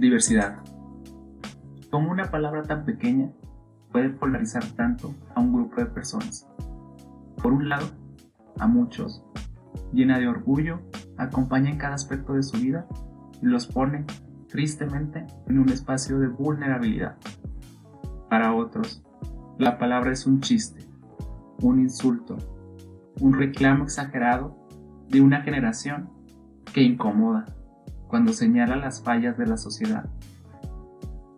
Diversidad. ¿Cómo una palabra tan pequeña puede polarizar tanto a un grupo de personas? Por un lado, a muchos, llena de orgullo, acompaña en cada aspecto de su vida y los pone, tristemente, en un espacio de vulnerabilidad. Para otros, la palabra es un chiste, un insulto, un reclamo exagerado de una generación que incomoda cuando señala las fallas de la sociedad.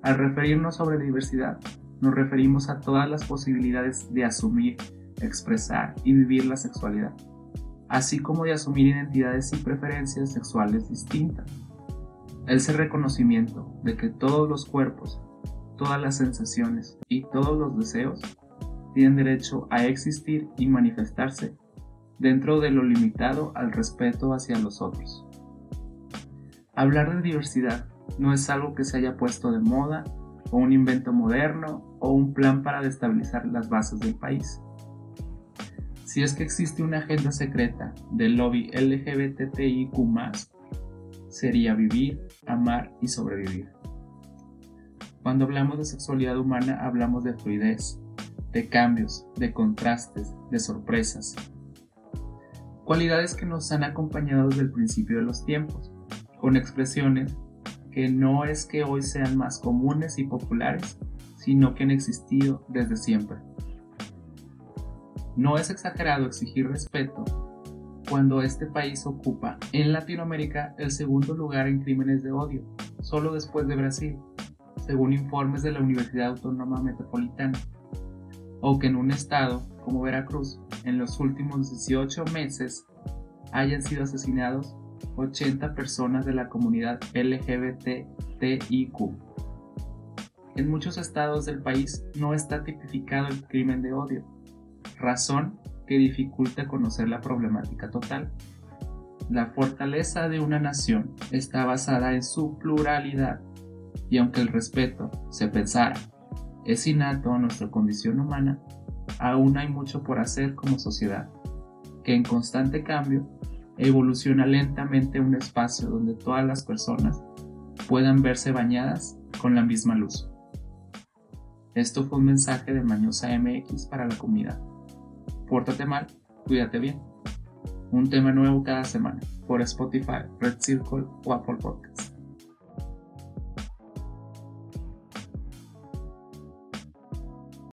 Al referirnos sobre diversidad, nos referimos a todas las posibilidades de asumir, expresar y vivir la sexualidad, así como de asumir identidades y preferencias sexuales distintas. Ese reconocimiento de que todos los cuerpos, todas las sensaciones y todos los deseos tienen derecho a existir y manifestarse dentro de lo limitado al respeto hacia los otros. Hablar de diversidad no es algo que se haya puesto de moda o un invento moderno o un plan para destabilizar las bases del país. Si es que existe una agenda secreta del lobby LGBTIQ, sería vivir, amar y sobrevivir. Cuando hablamos de sexualidad humana hablamos de fluidez, de cambios, de contrastes, de sorpresas. Cualidades que nos han acompañado desde el principio de los tiempos con expresiones que no es que hoy sean más comunes y populares, sino que han existido desde siempre. No es exagerado exigir respeto cuando este país ocupa en Latinoamérica el segundo lugar en crímenes de odio, solo después de Brasil, según informes de la Universidad Autónoma Metropolitana, o que en un estado como Veracruz, en los últimos 18 meses, hayan sido asesinados 80 personas de la comunidad LGBTIQ. En muchos estados del país no está tipificado el crimen de odio, razón que dificulta conocer la problemática total. La fortaleza de una nación está basada en su pluralidad y aunque el respeto, se pensara, es innato a nuestra condición humana, aún hay mucho por hacer como sociedad, que en constante cambio evoluciona lentamente un espacio donde todas las personas puedan verse bañadas con la misma luz. Esto fue un mensaje de Mañosa MX para la comunidad. Pórtate mal, cuídate bien. Un tema nuevo cada semana por Spotify, Red Circle o Apple Podcasts.